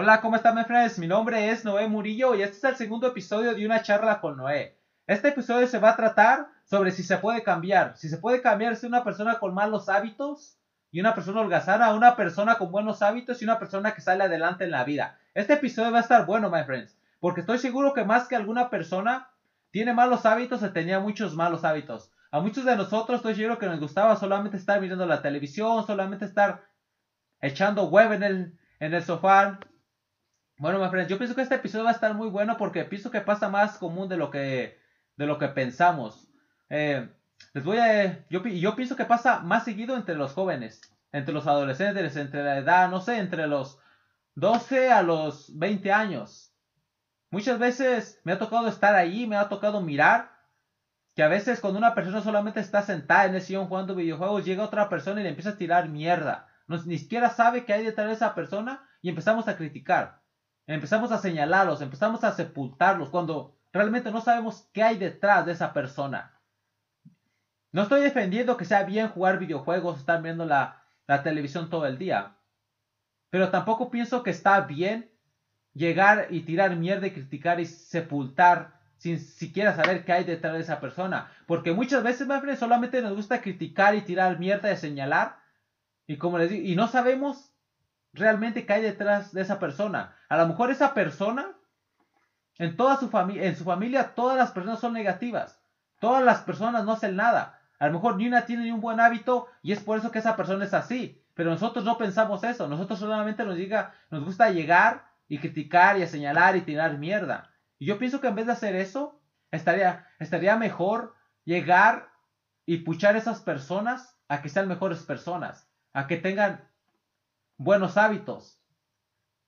Hola, ¿cómo están, mis friends? Mi nombre es Noé Murillo y este es el segundo episodio de una charla con Noé. Este episodio se va a tratar sobre si se puede cambiar. Si se puede cambiar si una persona con malos hábitos y una persona holgazana a una persona con buenos hábitos y una persona que sale adelante en la vida. Este episodio va a estar bueno, my friends, porque estoy seguro que más que alguna persona tiene malos hábitos o tenía muchos malos hábitos. A muchos de nosotros estoy seguro que nos gustaba solamente estar mirando la televisión, solamente estar echando web en el, en el sofá. Bueno, my friends, yo pienso que este episodio va a estar muy bueno porque pienso que pasa más común de lo que, de lo que pensamos. Eh, les voy a, yo, yo pienso que pasa más seguido entre los jóvenes, entre los adolescentes, entre la edad, no sé, entre los 12 a los 20 años. Muchas veces me ha tocado estar ahí, me ha tocado mirar que a veces cuando una persona solamente está sentada en el sillón jugando videojuegos, llega otra persona y le empieza a tirar mierda. Ni siquiera sabe qué hay detrás de esa persona y empezamos a criticar. Empezamos a señalarlos, empezamos a sepultarlos cuando realmente no sabemos qué hay detrás de esa persona. No estoy defendiendo que sea bien jugar videojuegos, estar viendo la, la televisión todo el día. Pero tampoco pienso que está bien llegar y tirar mierda y criticar y sepultar sin siquiera saber qué hay detrás de esa persona. Porque muchas veces, me solamente nos gusta criticar y tirar mierda y señalar. Y como les digo, y no sabemos realmente qué hay detrás de esa persona. A lo mejor esa persona, en toda su familia, en su familia, todas las personas son negativas. Todas las personas no hacen nada. A lo mejor ni una tiene ni un buen hábito y es por eso que esa persona es así. Pero nosotros no pensamos eso. Nosotros solamente nos, diga, nos gusta llegar y criticar y señalar y tirar mierda. Y yo pienso que en vez de hacer eso, estaría, estaría mejor llegar y puchar a esas personas a que sean mejores personas, a que tengan buenos hábitos.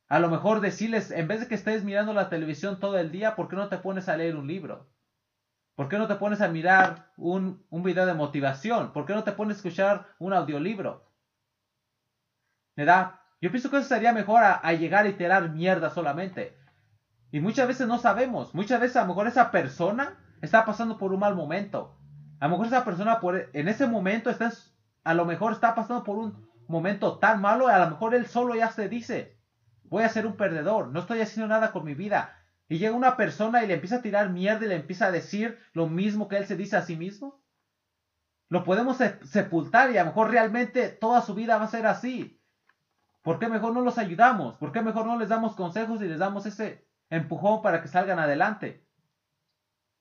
A lo mejor decirles, en vez de que estés mirando la televisión todo el día, ¿por qué no te pones a leer un libro? ¿Por qué no te pones a mirar un, un video de motivación? ¿Por qué no te pones a escuchar un audiolibro? ¿Verdad? Yo pienso que eso sería mejor a, a llegar y tirar mierda solamente. Y muchas veces no sabemos. Muchas veces a lo mejor esa persona está pasando por un mal momento. A lo mejor esa persona por, en ese momento está, a lo mejor está pasando por un momento tan malo. A lo mejor él solo ya se dice, voy a ser un perdedor, no estoy haciendo nada con mi vida. Y llega una persona y le empieza a tirar mierda y le empieza a decir lo mismo que él se dice a sí mismo. Lo podemos sepultar y a lo mejor realmente toda su vida va a ser así. ¿Por qué mejor no los ayudamos? ¿Por qué mejor no les damos consejos y les damos ese empujón para que salgan adelante.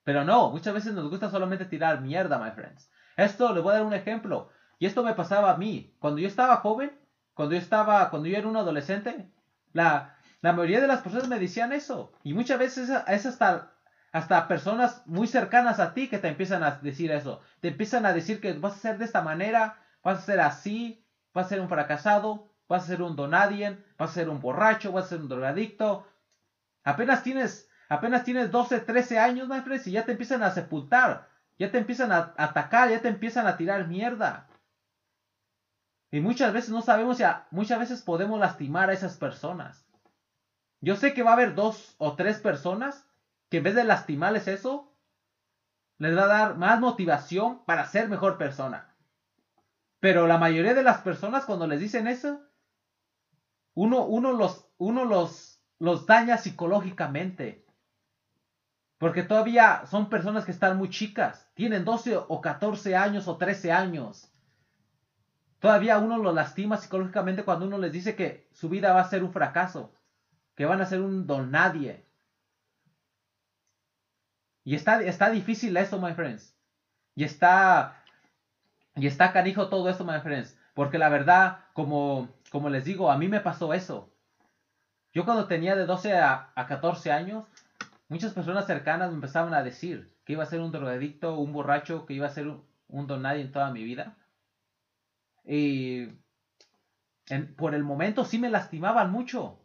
Pero no, muchas veces nos gusta solamente tirar mierda, my friends. Esto, les voy a dar un ejemplo. Y esto me pasaba a mí. Cuando yo estaba joven, cuando yo estaba, cuando yo era un adolescente, la, la mayoría de las personas me decían eso. Y muchas veces es hasta, hasta personas muy cercanas a ti que te empiezan a decir eso. Te empiezan a decir que vas a ser de esta manera, vas a ser así, vas a ser un fracasado, vas a ser un donadien, vas a ser un borracho, vas a ser un drogadicto, Apenas tienes, apenas tienes 12, 13 años, my y ya te empiezan a sepultar. Ya te empiezan a atacar, ya te empiezan a tirar mierda. Y muchas veces no sabemos, ya, muchas veces podemos lastimar a esas personas. Yo sé que va a haber dos o tres personas que en vez de lastimarles eso, les va a dar más motivación para ser mejor persona. Pero la mayoría de las personas cuando les dicen eso, uno, uno, los, uno los, los daña psicológicamente. Porque todavía son personas que están muy chicas. Tienen 12 o 14 años o 13 años. Todavía uno los lastima psicológicamente cuando uno les dice que su vida va a ser un fracaso. Que van a ser un don nadie. Y está, está difícil eso, my friends. Y está, y está canijo todo esto, my friends. Porque la verdad, como, como les digo, a mí me pasó eso. Yo cuando tenía de 12 a, 14 años, muchas personas cercanas me empezaban a decir que iba a ser un drogadicto, un borracho, que iba a ser un, un don nadie en toda mi vida. Y por el momento sí me lastimaban mucho.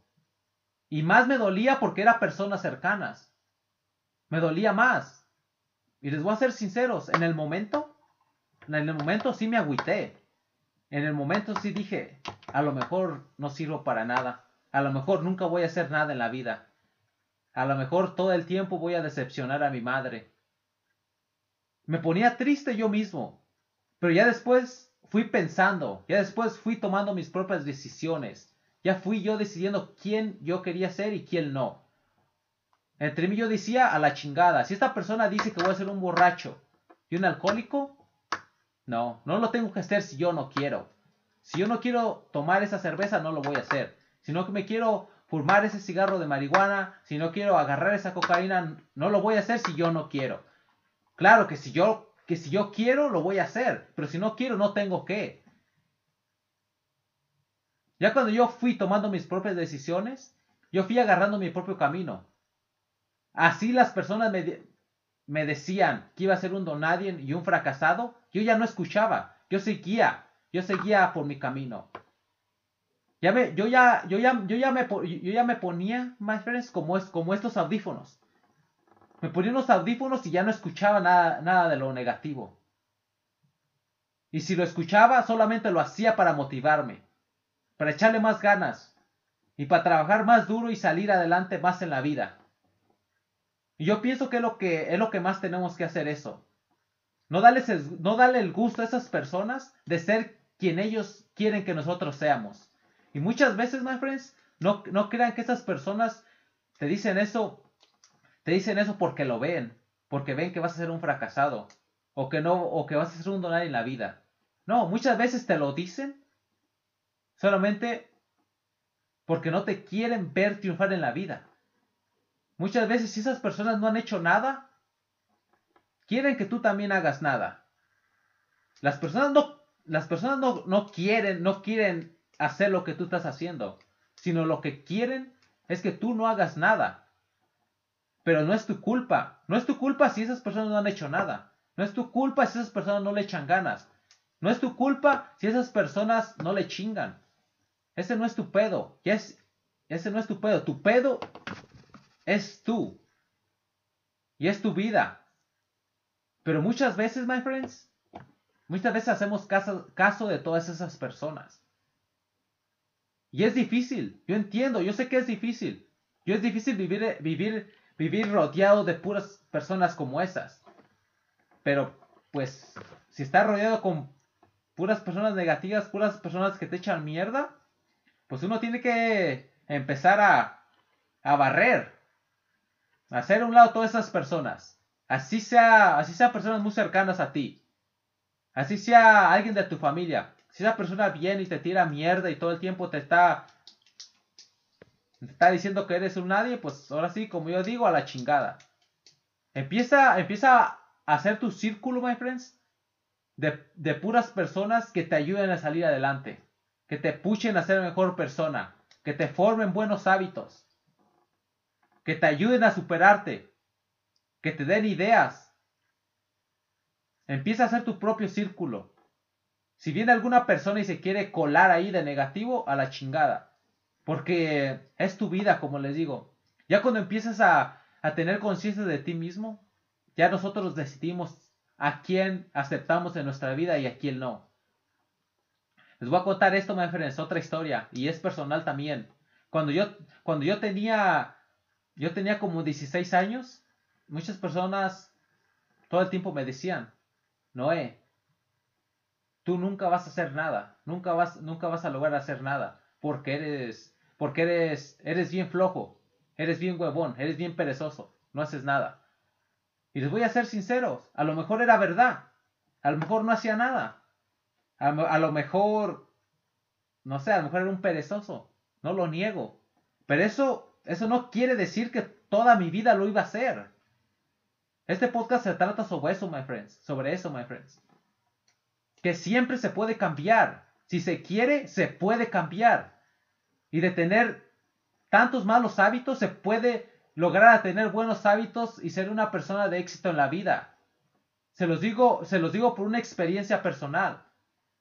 Y más me dolía porque eran personas cercanas. Me dolía más. Y les voy a ser sinceros, en el momento, en el momento sí me agüité. En el momento sí dije, a lo mejor no sirvo para nada. A lo mejor nunca voy a hacer nada en la vida. A lo mejor todo el tiempo voy a decepcionar a mi madre. Me ponía triste yo mismo. Pero ya después fui pensando, ya después fui tomando mis propias decisiones. Ya fui yo decidiendo quién yo quería ser y quién no. Entre mí yo decía a la chingada. Si esta persona dice que voy a ser un borracho y un alcohólico, no, no lo tengo que hacer si yo no quiero. Si yo no quiero tomar esa cerveza, no lo voy a hacer. Si no me quiero fumar ese cigarro de marihuana, si no quiero agarrar esa cocaína, no lo voy a hacer si yo no quiero. Claro que si yo que si yo quiero lo voy a hacer, pero si no quiero no tengo que. Ya cuando yo fui tomando mis propias decisiones, yo fui agarrando mi propio camino. Así las personas me, me decían que iba a ser un donadie y un fracasado, yo ya no escuchaba, yo seguía, yo seguía por mi camino. Ya me, yo, ya, yo, ya, yo, ya me, yo ya me ponía, my friends, como, es, como estos audífonos. Me ponía unos audífonos y ya no escuchaba nada, nada de lo negativo. Y si lo escuchaba, solamente lo hacía para motivarme, para echarle más ganas y para trabajar más duro y salir adelante más en la vida. Y yo pienso que es lo que, es lo que más tenemos que hacer eso. No darles no darle el gusto a esas personas de ser quien ellos quieren que nosotros seamos. Y muchas veces, my friends, no, no crean que esas personas te dicen eso, te dicen eso porque lo ven, porque ven que vas a ser un fracasado, o que no, o que vas a ser un donar en la vida. No, muchas veces te lo dicen solamente porque no te quieren ver triunfar en la vida. Muchas veces si esas personas no han hecho nada, quieren que tú también hagas nada. Las personas no, las personas no, no quieren, no quieren hacer lo que tú estás haciendo, sino lo que quieren es que tú no hagas nada. Pero no es tu culpa. No es tu culpa si esas personas no han hecho nada. No es tu culpa si esas personas no le echan ganas. No es tu culpa si esas personas no le chingan. Ese no es tu pedo. es, ese no es tu pedo. Tu pedo es tú. Y es tu vida. Pero muchas veces, my friends, muchas veces hacemos caso, caso de todas esas personas. Y es difícil, yo entiendo, yo sé que es difícil. Yo es difícil vivir, vivir, vivir rodeado de puras personas como esas. Pero, pues, si estás rodeado con puras personas negativas, puras personas que te echan mierda, pues uno tiene que empezar a, a barrer. A hacer a un lado todas esas personas. Así sea, así sea personas muy cercanas a ti. Así sea alguien de tu familia. Si esa persona viene y te tira mierda y todo el tiempo te está, te está diciendo que eres un nadie, pues ahora sí, como yo digo, a la chingada. Empieza, empieza a hacer tu círculo, my friends, de, de puras personas que te ayuden a salir adelante, que te puchen a ser mejor persona, que te formen buenos hábitos, que te ayuden a superarte, que te den ideas. Empieza a hacer tu propio círculo. Si viene alguna persona y se quiere colar ahí de negativo, a la chingada. Porque es tu vida, como les digo. Ya cuando empiezas a, tener conciencia de ti mismo, ya nosotros decidimos a quién aceptamos en nuestra vida y a quién no. Les voy a contar esto, my friends, otra historia, y es personal también. Cuando yo, cuando yo tenía, yo tenía como 16 años, muchas personas todo el tiempo me decían, Noé, tú nunca vas a hacer nada, nunca vas, nunca vas a lograr hacer nada, porque eres, porque eres, eres bien flojo, eres bien huevón, eres bien perezoso, no haces nada. Y les voy a ser sinceros, a lo mejor era verdad, a lo mejor no hacía nada, a, a lo mejor, no sé, a lo mejor era un perezoso, no lo niego, pero eso, eso no quiere decir que toda mi vida lo iba a hacer. Este podcast se trata sobre eso, my friends, sobre eso, my friends que siempre se puede cambiar. Si se quiere, se puede cambiar. Y de tener tantos malos hábitos, se puede lograr tener buenos hábitos y ser una persona de éxito en la vida. Se los digo, se los digo por una experiencia personal.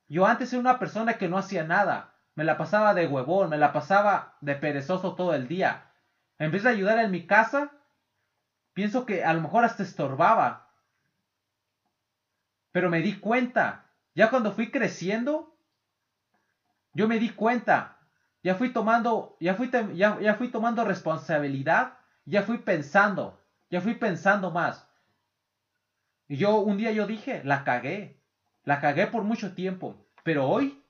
Yo antes era una persona que no hacía nada. Me la pasaba de huevón, me la pasaba de perezoso todo el día. En vez de ayudar en mi casa, pienso que a lo mejor hasta estorbaba. Pero me di cuenta ya cuando fui creciendo, yo me di cuenta, ya fui tomando, ya fui, ya, ya fui tomando responsabilidad, ya fui pensando, ya fui pensando más. Y yo un día yo dije, la cagué, la cagué por mucho tiempo, pero hoy,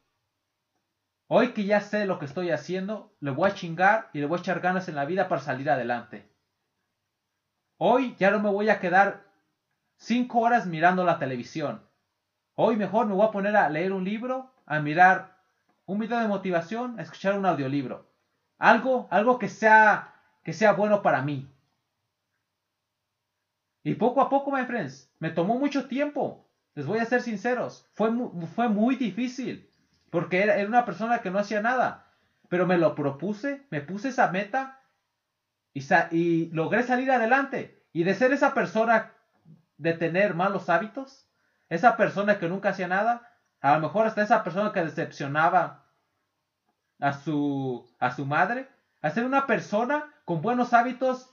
Hoy que ya sé lo que estoy haciendo, le voy a chingar y le voy a echar ganas en la vida para salir adelante. Hoy ya no me voy a quedar cinco horas mirando la televisión. Hoy mejor me voy a poner a leer un libro, a mirar un video de motivación, a escuchar un audiolibro. Algo, algo que sea, que sea bueno para mí. Y poco a poco, my friends, me tomó mucho tiempo. Les voy a ser sinceros. Fue, fue muy difícil. Porque era, una persona que no hacía nada. Pero me lo propuse, me puse esa meta y, y logré salir adelante. Y de ser esa persona de tener malos hábitos, esa persona que nunca hacía nada, a lo mejor hasta esa persona que decepcionaba a su, a su madre, a ser una persona con buenos hábitos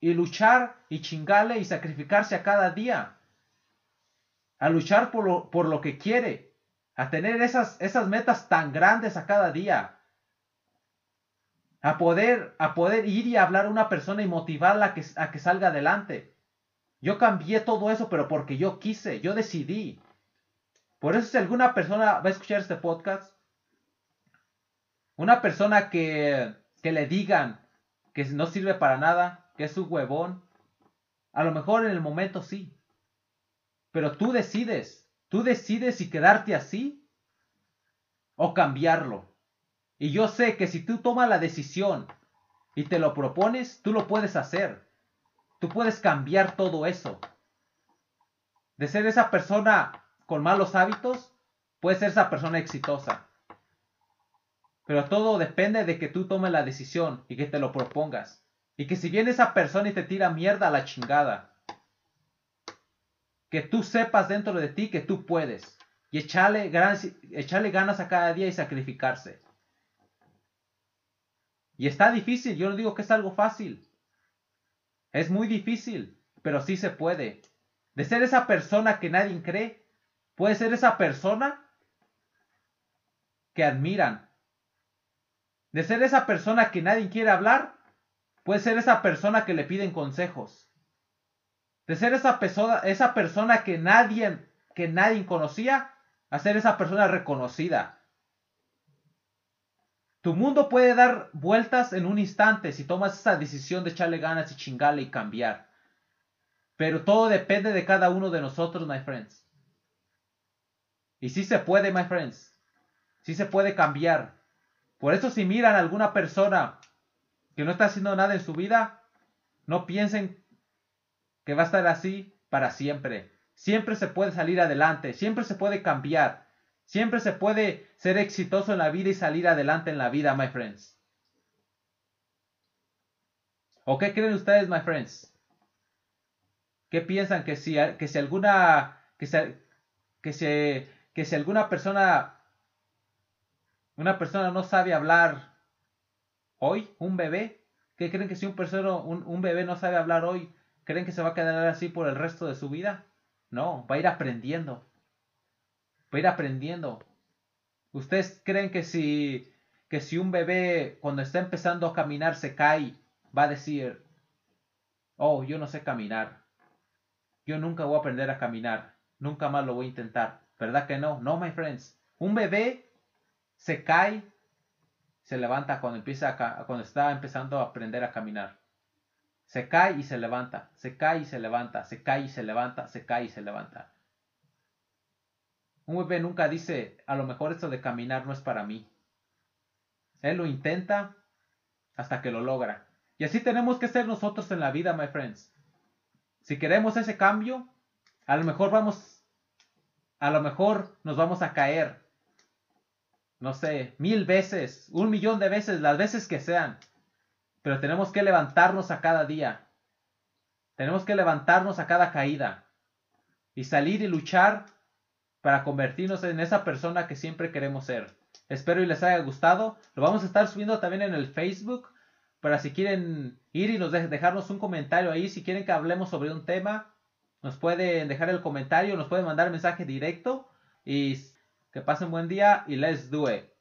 y luchar y chingarle y sacrificarse a cada día. A luchar por lo, por lo que quiere. A tener esas, esas metas tan grandes a cada día. A poder, a poder ir y hablar a una persona y motivarla a que, a que salga adelante. Yo cambié todo eso, pero porque yo quise, yo decidí. Por eso si alguna persona va a escuchar este podcast, una persona que, que le digan que no sirve para nada, que es un huevón. A lo mejor en el momento sí. Pero tú decides. Tú decides si quedarte así o cambiarlo. Y yo sé que si tú tomas la decisión y te lo propones, tú lo puedes hacer. Tú puedes cambiar todo eso. De ser esa persona con malos hábitos, puedes ser esa persona exitosa. Pero todo depende de que tú tomes la decisión y que te lo propongas. Y que si viene esa persona y te tira mierda a la chingada, que tú sepas dentro de ti que tú puedes. Y echarle ganas, echarle ganas a cada día y sacrificarse. Y está difícil, yo no digo que es algo fácil. Es muy difícil, pero sí se puede. De ser esa persona que nadie cree, puede ser esa persona que admiran. De ser esa persona que nadie quiere hablar, Puede ser esa persona que le piden consejos. De ser esa persona, esa persona que nadie, que nadie conocía, a ser esa persona reconocida. Tu mundo puede dar vueltas en un instante si tomas esa decisión de echarle ganas y chingarle y cambiar. Pero todo depende de cada uno de nosotros, my friends. Y sí se puede, my friends. Sí se puede cambiar. Por eso si miran a alguna persona que no está haciendo nada en su vida, no piensen que va a estar así para siempre. Siempre se puede salir adelante, siempre se puede cambiar, siempre se puede ser exitoso en la vida y salir adelante en la vida, my friends. ¿O qué creen ustedes, my friends? ¿Qué piensan que si, que si alguna que que si, que si alguna persona una persona no sabe hablar hoy, un bebé, ¿qué creen que si un, persona, un, bebé no sabe hablar hoy, creen que se va a quedar así por el resto de su vida? No, va a ir aprendiendo. Va a ir aprendiendo. ¿Ustedes creen que si, que si un bebé cuando está empezando a caminar se cae, va a decir, oh, yo no sé caminar. Yo nunca voy a aprender a caminar. Nunca más lo voy a intentar. ¿Verdad que no? No, my friends. Un bebé se cae se levanta cuando empieza cuando está empezando a aprender a caminar. Se cae y se levanta, se cae y se levanta, se cae y se levanta, se cae y se levanta. Un bebé nunca dice, a lo mejor esto de caminar no es para mí. Él lo intenta hasta que lo logra. Y así tenemos que ser nosotros en la vida, my friends. Si queremos ese cambio, a lo mejor vamos, a lo mejor nos vamos a caer, no sé, mil veces, un millón de veces, las veces que sean. Pero tenemos que levantarnos a cada día. Tenemos que levantarnos a cada caída. Y salir y luchar para convertirnos en esa persona que siempre queremos ser. Espero y les haya gustado. Lo vamos a estar subiendo también en el Facebook. Para si quieren ir y nos dejarnos un comentario ahí. Si quieren que hablemos sobre un tema, nos pueden dejar el comentario, nos pueden mandar mensaje directo. Y que pasen buen día y let's do it.